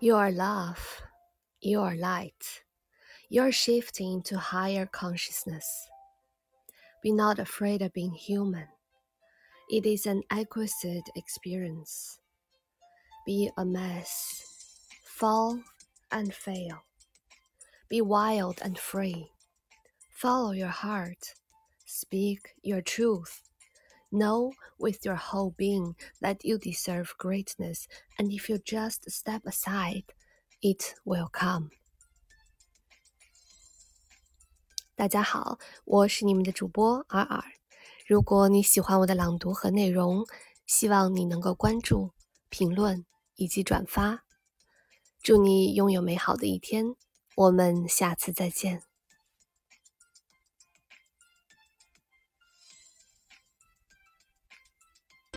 You are love. You are light. You are shifting to higher consciousness. Be not afraid of being human. It is an exquisite experience. Be a mess. Fall and fail. Be wild and free. Follow your heart. Speak your truth. Know with your whole being that you deserve greatness, and if you just step aside, it will come. 大家好，我是你们的主播尔尔。如果你喜欢我的朗读和内容，希望你能够关注、评论以及转发。祝你拥有美好的一天，我们下次再见。